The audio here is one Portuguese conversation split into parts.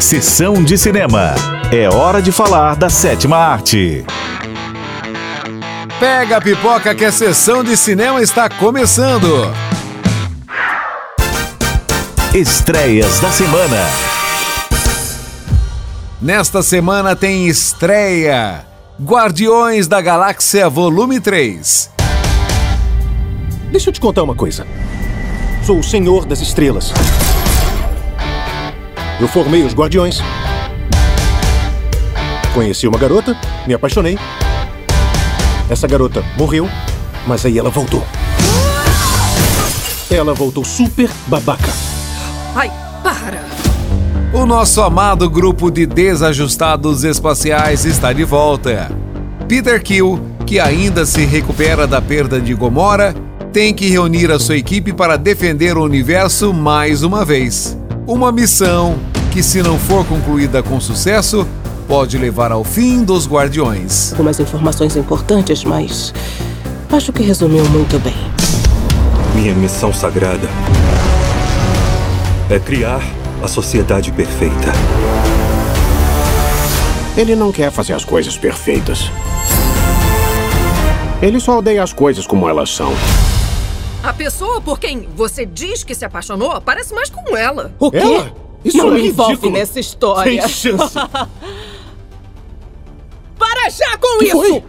Sessão de cinema. É hora de falar da sétima arte. Pega a pipoca que a sessão de cinema está começando. Estreias da semana. Nesta semana tem estreia Guardiões da Galáxia Volume 3. Deixa eu te contar uma coisa. Sou o Senhor das Estrelas. Eu formei os Guardiões. Conheci uma garota, me apaixonei. Essa garota morreu, mas aí ela voltou. Ela voltou super babaca. Ai, para! O nosso amado grupo de desajustados espaciais está de volta. Peter Kill, que ainda se recupera da perda de Gomorra, tem que reunir a sua equipe para defender o universo mais uma vez. Uma missão que, se não for concluída com sucesso, pode levar ao fim dos Guardiões. Algumas informações importantes, mas acho que resumiu muito bem. Minha missão sagrada é criar a sociedade perfeita. Ele não quer fazer as coisas perfeitas. Ele só odeia as coisas como elas são. A pessoa por quem você diz que se apaixonou parece mais com ela. O quê? Ela? Isso não é me envolve ridículo. nessa história. Sem chance. Para já com Que isso! foi?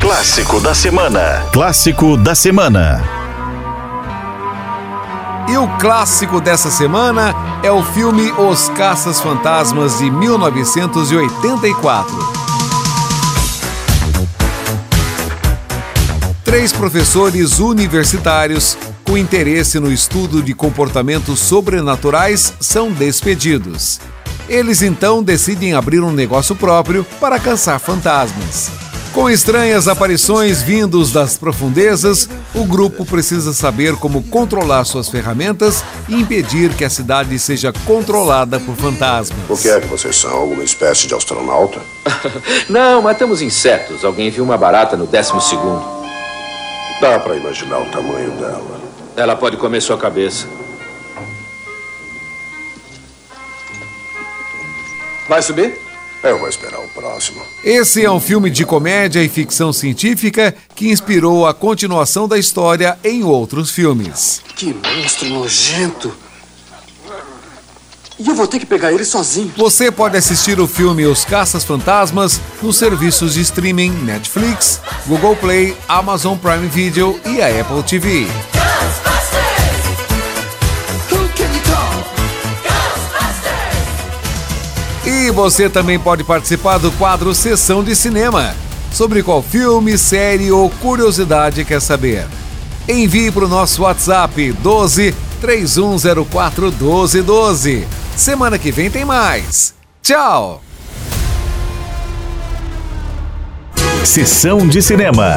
Clássico da semana. Clássico da semana. E o clássico dessa semana é o filme Os Caças Fantasmas de 1984. Três professores universitários com interesse no estudo de comportamentos sobrenaturais são despedidos. Eles então decidem abrir um negócio próprio para caçar fantasmas. Com estranhas aparições vindos das profundezas, o grupo precisa saber como controlar suas ferramentas e impedir que a cidade seja controlada por fantasmas. O que é que vocês são? Alguma espécie de astronauta? Não, matamos insetos. Alguém viu uma barata no décimo segundo. Dá pra imaginar o tamanho dela. Ela pode comer sua cabeça. Vai subir? Eu vou esperar o próximo. Esse é um filme de comédia e ficção científica que inspirou a continuação da história em outros filmes. Que monstro nojento! E eu vou ter que pegar ele sozinho. Você pode assistir o filme Os Caças Fantasmas nos serviços de streaming Netflix, Google Play, Amazon Prime Video e a Apple TV. E você também pode participar do quadro Sessão de Cinema. Sobre qual filme, série ou curiosidade quer saber? Envie para o nosso WhatsApp 12 3104 1212. Semana que vem tem mais. Tchau! Sessão de cinema.